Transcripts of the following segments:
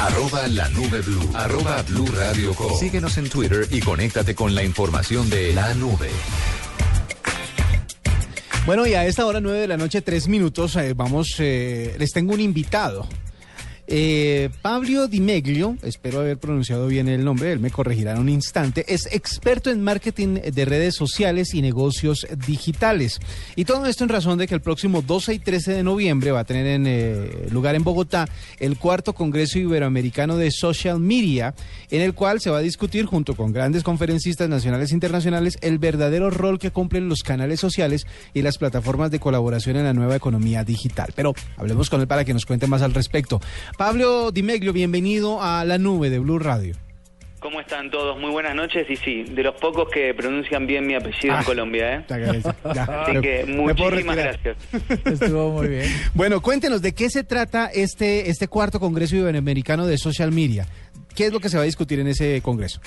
Arroba la nube blue. Arroba blue radio com. Síguenos en Twitter y conéctate con la información de la nube. Bueno, y a esta hora, nueve de la noche, tres minutos, eh, vamos, eh, les tengo un invitado. Eh, Pablo Di Meglio, espero haber pronunciado bien el nombre, él me corregirá en un instante, es experto en marketing de redes sociales y negocios digitales. Y todo esto en razón de que el próximo 12 y 13 de noviembre va a tener en, eh, lugar en Bogotá el cuarto Congreso Iberoamericano de Social Media, en el cual se va a discutir junto con grandes conferencistas nacionales e internacionales el verdadero rol que cumplen los canales sociales y las plataformas de colaboración en la nueva economía digital. Pero hablemos con él para que nos cuente más al respecto. Pablo Dimeglio, bienvenido a la nube de Blue Radio. ¿Cómo están todos? Muy buenas noches y sí, de los pocos que pronuncian bien mi apellido en Ah, Colombia, ¿eh? Ya, Así que muchísimas gracias. Estuvo muy bien. Bueno, cuéntenos de qué se trata este, este cuarto Congreso Iberoamericano de Social Media. ¿Qué es lo que se va a discutir en ese congreso?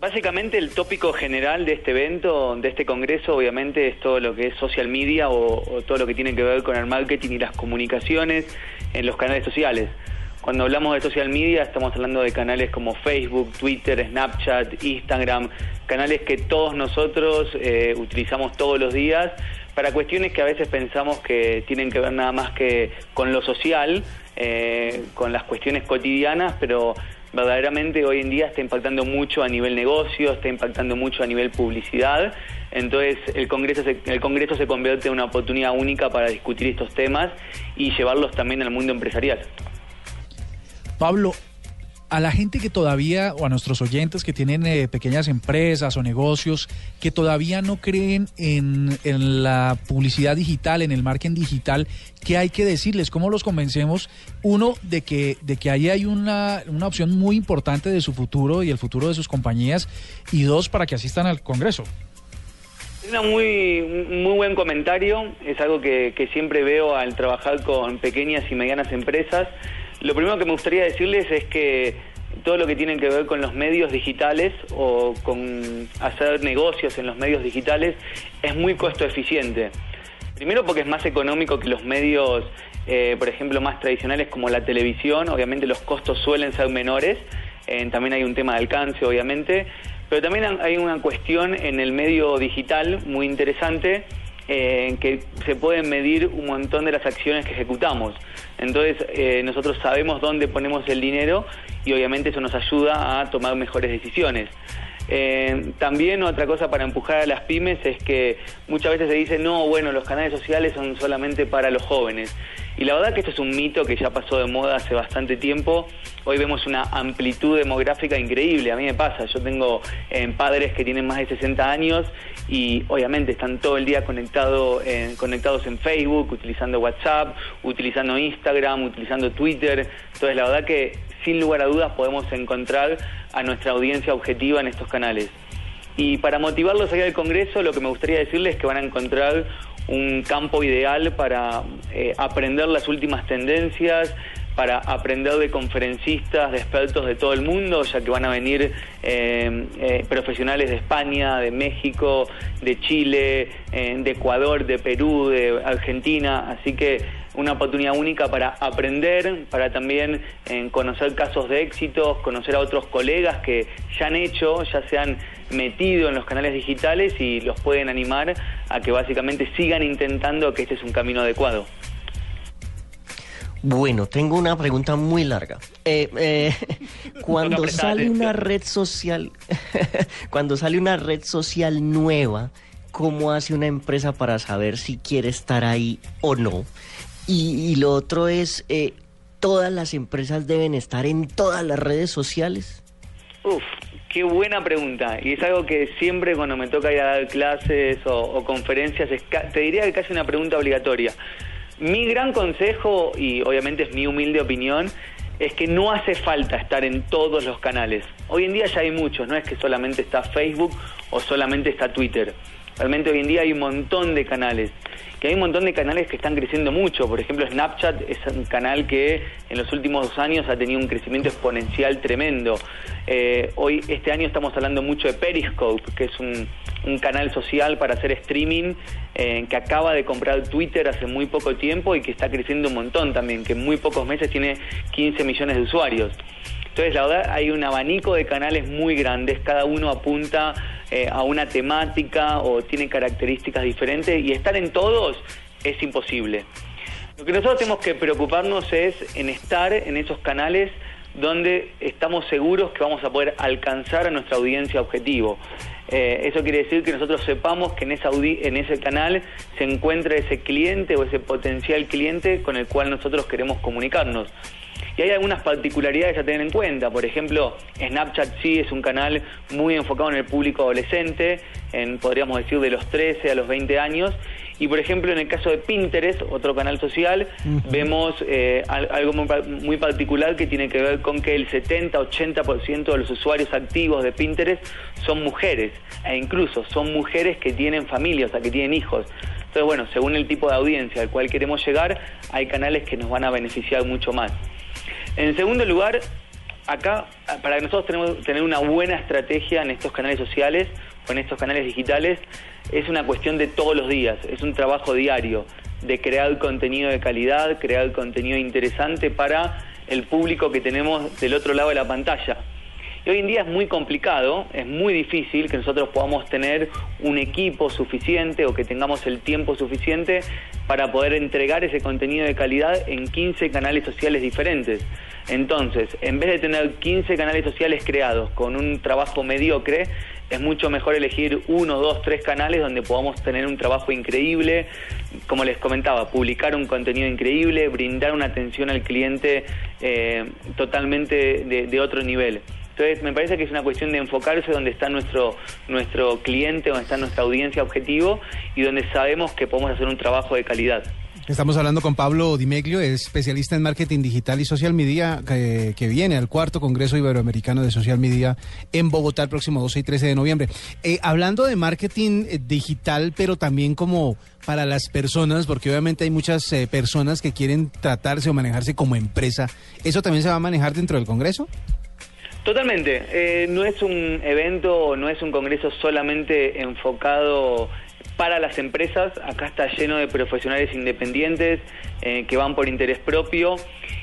Básicamente el tópico general de este evento, de este congreso, obviamente es todo lo que es social media o, o todo lo que tiene que ver con el marketing y las comunicaciones en los canales sociales. Cuando hablamos de social media estamos hablando de canales como Facebook, Twitter, Snapchat, Instagram, canales que todos nosotros eh, utilizamos todos los días para cuestiones que a veces pensamos que tienen que ver nada más que con lo social, eh, con las cuestiones cotidianas, pero verdaderamente hoy en día está impactando mucho a nivel negocio, está impactando mucho a nivel publicidad. Entonces el Congreso se, el Congreso se convierte en una oportunidad única para discutir estos temas y llevarlos también al mundo empresarial. Pablo, a la gente que todavía, o a nuestros oyentes que tienen eh, pequeñas empresas o negocios, que todavía no creen en, en la publicidad digital, en el marketing digital, ¿qué hay que decirles? ¿Cómo los convencemos? Uno, de que, de que ahí hay una, una opción muy importante de su futuro y el futuro de sus compañías. Y dos, para que asistan al Congreso. Es un muy, muy buen comentario, es algo que siempre veo al trabajar con pequeñas y medianas empresas. Lo primero que me gustaría decirles es que todo lo que tiene que ver con los medios digitales o con hacer negocios en los medios digitales es muy costo eficiente. Primero porque es más económico que los medios, eh, por ejemplo, más tradicionales como la televisión. Obviamente los costos suelen ser menores. Eh, también hay un tema de alcance, obviamente. Pero también hay una cuestión en el medio digital muy interesante en que se pueden medir un montón de las acciones que ejecutamos. Entonces eh, nosotros sabemos dónde ponemos el dinero y obviamente eso nos ayuda a tomar mejores decisiones. Eh, también otra cosa para empujar a las pymes es que muchas veces se dice, no, bueno, los canales sociales son solamente para los jóvenes. Y la verdad que esto es un mito que ya pasó de moda hace bastante tiempo. Hoy vemos una amplitud demográfica increíble. A mí me pasa, yo tengo eh, padres que tienen más de 60 años y obviamente están todo el día conectado, eh, conectados en Facebook, utilizando WhatsApp, utilizando Instagram, utilizando Twitter. Entonces la verdad que sin lugar a dudas podemos encontrar a nuestra audiencia objetiva en estos canales. Y para motivarlos a ir al Congreso, lo que me gustaría decirles es que van a encontrar un campo ideal para eh, aprender las últimas tendencias, para aprender de conferencistas, de expertos de todo el mundo, ya que van a venir eh, eh, profesionales de España, de México, de Chile, eh, de Ecuador, de Perú, de Argentina, así que una oportunidad única para aprender, para también conocer casos de éxitos, conocer a otros colegas que ya han hecho, ya se han metido en los canales digitales y los pueden animar a que básicamente sigan intentando que este es un camino adecuado. Bueno, tengo una pregunta muy larga. Eh, eh, cuando sale una red social, cuando sale una red social nueva, ¿cómo hace una empresa para saber si quiere estar ahí o no? Y, y lo otro es, eh, ¿todas las empresas deben estar en todas las redes sociales? Uf, qué buena pregunta. Y es algo que siempre cuando me toca ir a dar clases o, conferencias, es te diría que casi una pregunta obligatoria. Mi gran consejo, y obviamente es mi humilde opinión, es que no hace falta estar en todos los canales. Hoy en día ya hay muchos, no es que solamente está Facebook o solamente está Twitter. Realmente hoy en día hay un montón de canales, que hay un montón de canales que están creciendo mucho. Por ejemplo, Snapchat es un canal que en los últimos dos años ha tenido un crecimiento exponencial tremendo. Eh, hoy, este año estamos hablando mucho de Periscope, que es un, canal social para hacer streaming, eh, que acaba de comprar Twitter hace muy poco tiempo y que está creciendo un montón también, que en muy pocos meses tiene 15 millones de usuarios. Entonces, la verdad, hay un abanico de canales muy grandes, cada uno apunta eh, a una temática o tiene características diferentes y estar en todos es imposible. Lo que nosotros tenemos que preocuparnos es en estar en esos canales donde estamos seguros que vamos a poder alcanzar a nuestra audiencia objetivo. Eh, eso quiere decir que nosotros sepamos que en, esa en ese canal se encuentra ese cliente o ese potencial cliente con el cual nosotros queremos comunicarnos. Y hay algunas particularidades a tener en cuenta. Por ejemplo, Snapchat sí es un canal muy enfocado en el público adolescente, en, podríamos decir de los 13 a los 20 años. Y por ejemplo, en el caso de Pinterest, otro canal social, vemos eh, algo muy, particular que tiene que ver con que el 70-80% de los usuarios activos de Pinterest son mujeres, e incluso son mujeres que tienen familia, o sea, que tienen hijos. Entonces, bueno, según el tipo de audiencia al cual queremos llegar, hay canales que nos van a beneficiar mucho más. En segundo lugar, acá, para que nosotros tenemos tener una buena estrategia en estos canales sociales o en estos canales digitales, es una cuestión de todos los días, es un trabajo diario de crear contenido de calidad, crear contenido interesante para el público que tenemos del otro lado de la pantalla. Y hoy en día es muy complicado, es muy difícil que nosotros podamos tener un equipo suficiente o que tengamos el tiempo suficiente para poder entregar ese contenido de calidad en 15 canales sociales diferentes. Entonces, en vez de tener 15 canales sociales creados con un trabajo mediocre, es mucho mejor elegir uno, dos, tres canales donde podamos tener un trabajo increíble, como les comentaba, publicar un contenido increíble, brindar una atención al cliente eh, totalmente de, otro nivel. Entonces, me parece que es una cuestión de enfocarse donde está nuestro, nuestro cliente, donde está nuestra audiencia objetivo y donde sabemos que podemos hacer un trabajo de calidad. Estamos hablando con Pablo Dimeglio, especialista en marketing digital y social media, que, viene al cuarto Congreso Iberoamericano de Social Media en Bogotá el próximo 12 y 13 de noviembre. Eh, hablando de marketing eh, digital, pero también como para las personas, porque obviamente hay muchas eh, personas que quieren tratarse o manejarse como empresa, ¿eso también se va a manejar dentro del Congreso? Totalmente. no es un evento, no es un congreso solamente enfocado para las empresas. Acá está lleno de profesionales independientes eh, que van por interés propio.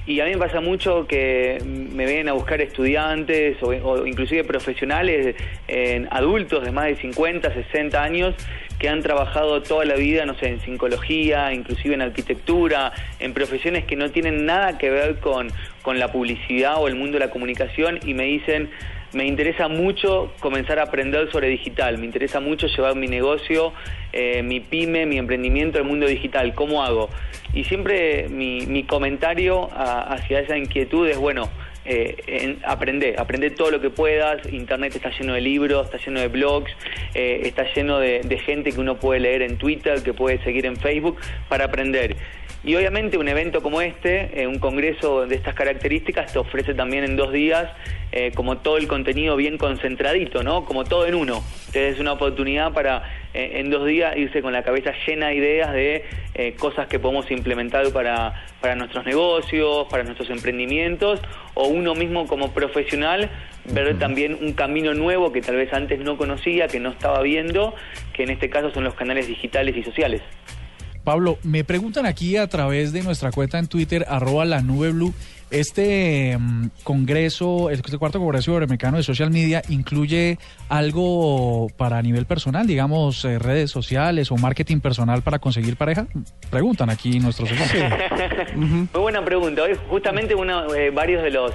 Y a mí me pasa mucho que me vienen a buscar estudiantes o, inclusive profesionales, en adultos de más de 50, 60 años, que han trabajado toda la vida, no sé, en psicología, inclusive en arquitectura, en profesiones que no tienen nada que ver con, con la publicidad o el mundo de la comunicación y me dicen, me interesa mucho comenzar a aprender sobre digital, me interesa mucho llevar mi negocio, eh, mi pyme, mi emprendimiento al mundo digital, ¿cómo hago? Y siempre mi, comentario hacia esa inquietud es, bueno, eh, aprende, aprende todo lo que puedas, Internet está lleno de libros, está lleno de blogs, eh, está lleno de, de gente que uno puede leer en Twitter, que puede seguir en Facebook para aprender. Y obviamente un evento como este, eh, un congreso de estas características, te ofrece también en dos días eh, como todo el contenido bien concentradito, ¿no? Como todo en uno. Entonces es una oportunidad para eh, en dos días irse con la cabeza llena de ideas de cosas que podemos implementar para, para nuestros negocios, para nuestros emprendimientos, o uno mismo como profesional ver también un camino nuevo que tal vez antes no conocía, que no estaba viendo, que en este caso son los canales digitales y sociales. Pablo, me preguntan aquí a través de nuestra cuenta en Twitter, arroba la nube blue, este mm, congreso, este cuarto congreso iberoamericano de social media, incluye algo para nivel personal, digamos, eh, redes sociales o marketing personal para conseguir pareja? Preguntan aquí nuestros oyentes. Muy buena pregunta. Hoy justamente uno, eh, varios de los,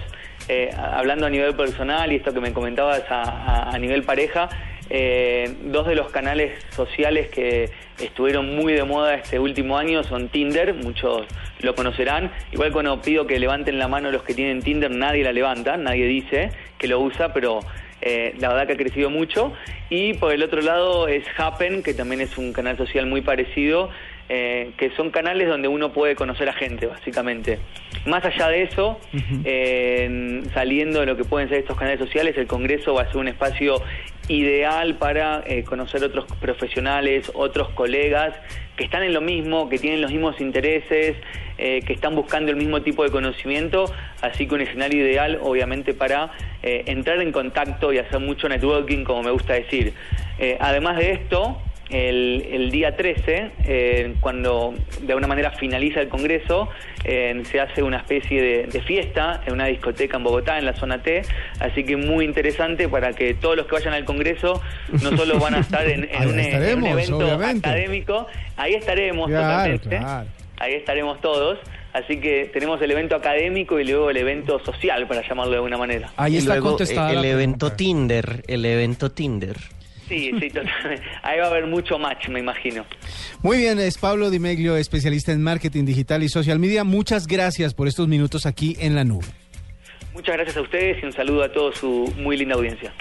eh, hablando a nivel personal y esto que me comentabas a nivel pareja, eh, dos de los canales sociales que estuvieron muy de moda este último año son Tinder, muchos lo conocerán. Igual cuando pido que levanten la mano los que tienen Tinder, nadie la levanta, nadie dice que lo usa, pero eh, la verdad que ha crecido mucho. Y por el otro lado es Happen, que también es un canal social muy parecido, eh, que son canales donde uno puede conocer a gente, básicamente. Más allá de eso, saliendo de lo que pueden ser estos canales sociales, el Congreso va a ser un espacio ideal para eh, conocer otros profesionales, otros colegas que están en lo mismo, que tienen los mismos intereses, eh, que están buscando el mismo tipo de conocimiento, así que un escenario ideal obviamente para entrar en contacto y hacer mucho networking, como me gusta decir. además de esto, el, el día 13, eh, cuando de alguna manera finaliza el Congreso, eh, se hace una especie de, de fiesta en una discoteca en Bogotá, en la zona T, así que muy interesante para que todos los que vayan al Congreso no solo van a estar en, un, en un estaremos, evento obviamente. académico, ahí estaremos Claro, totalmente, claro. ahí estaremos todos. Así que tenemos el evento académico y luego el evento social, para llamarlo de alguna manera. Ahí y está luego, contestada eh, el evento. Tinder, el evento Tinder. Sí, sí, totalmente. Ahí va a haber mucho match, me imagino. Muy bien, es Pablo Di Meglio, especialista en marketing digital y social media. Muchas gracias por estos minutos aquí en la nube. Muchas gracias a ustedes y un saludo a toda su muy linda audiencia.